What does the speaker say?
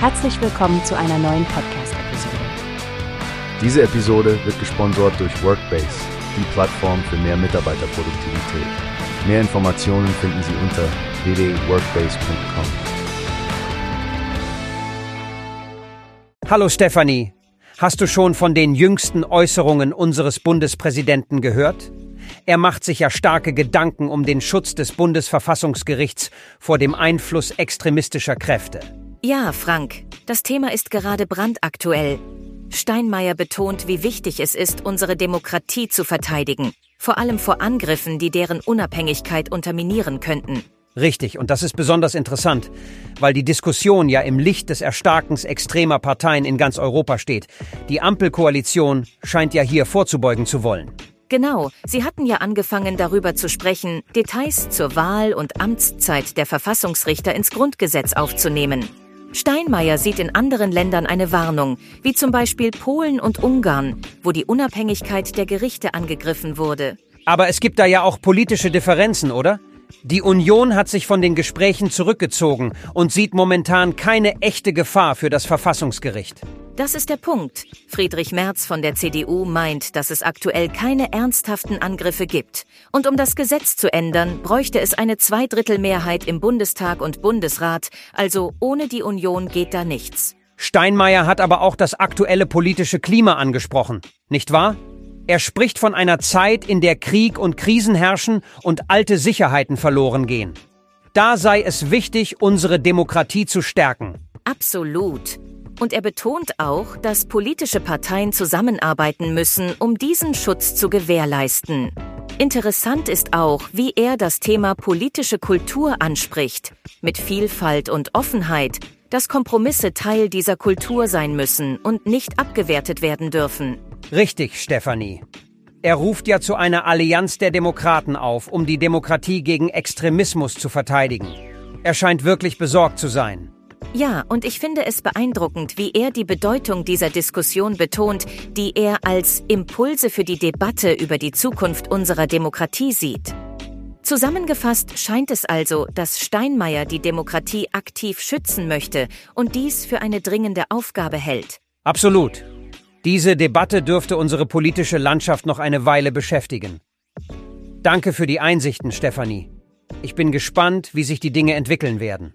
Herzlich willkommen zu einer neuen Podcast-Episode. Diese Episode wird gesponsert durch Workbase, die Plattform für mehr Mitarbeiterproduktivität. Mehr Informationen finden Sie unter www.workbase.com. Hallo Stefanie, hast du schon von den jüngsten Äußerungen unseres Bundespräsidenten gehört? Er macht sich ja starke Gedanken um den Schutz des Bundesverfassungsgerichts vor dem Einfluss extremistischer Kräfte. Ja, Frank, das Thema ist gerade brandaktuell. Steinmeier betont, wie wichtig es ist, unsere Demokratie zu verteidigen, vor allem vor Angriffen, die deren Unabhängigkeit unterminieren könnten. Richtig, und das ist besonders interessant, weil die Diskussion ja im Licht des Erstarkens extremer Parteien in ganz Europa steht. Die Ampelkoalition scheint ja hier vorzubeugen zu wollen. Genau, Sie hatten ja angefangen darüber zu sprechen, Details zur Wahl und Amtszeit der Verfassungsrichter ins Grundgesetz aufzunehmen. Steinmeier sieht in anderen Ländern eine Warnung, wie zum Beispiel Polen und Ungarn, wo die Unabhängigkeit der Gerichte angegriffen wurde. Aber es gibt da ja auch politische Differenzen, oder? Die Union hat sich von den Gesprächen zurückgezogen und sieht momentan keine echte Gefahr für das Verfassungsgericht. Das ist der Punkt. Friedrich Merz von der CDU meint, dass es aktuell keine ernsthaften Angriffe gibt. Und um das Gesetz zu ändern, bräuchte es eine Zweidrittelmehrheit im Bundestag und Bundesrat, also ohne die Union geht da nichts. Steinmeier hat aber auch das aktuelle politische Klima angesprochen, nicht wahr? Er spricht von einer Zeit, in der Krieg und Krisen herrschen und alte Sicherheiten verloren gehen. Da sei es wichtig, unsere Demokratie zu stärken. Absolut. Und er betont auch, dass politische Parteien zusammenarbeiten müssen, um diesen Schutz zu gewährleisten. Interessant ist auch, wie er das Thema politische Kultur anspricht, mit Vielfalt und Offenheit, dass Kompromisse Teil dieser Kultur sein müssen und nicht abgewertet werden dürfen. Richtig, Stefanie. Er ruft ja zu einer Allianz der Demokraten auf, um die Demokratie gegen Extremismus zu verteidigen. Er scheint wirklich besorgt zu sein. Ja, und ich finde es beeindruckend, wie er die Bedeutung dieser Diskussion betont, die er als Impulse für die Debatte über die Zukunft unserer Demokratie sieht. Zusammengefasst scheint es also, dass Steinmeier die Demokratie aktiv schützen möchte und dies für eine dringende Aufgabe hält. Absolut. Diese Debatte dürfte unsere politische Landschaft noch eine Weile beschäftigen. Danke für die Einsichten, Stefanie. Ich bin gespannt, wie sich die Dinge entwickeln werden.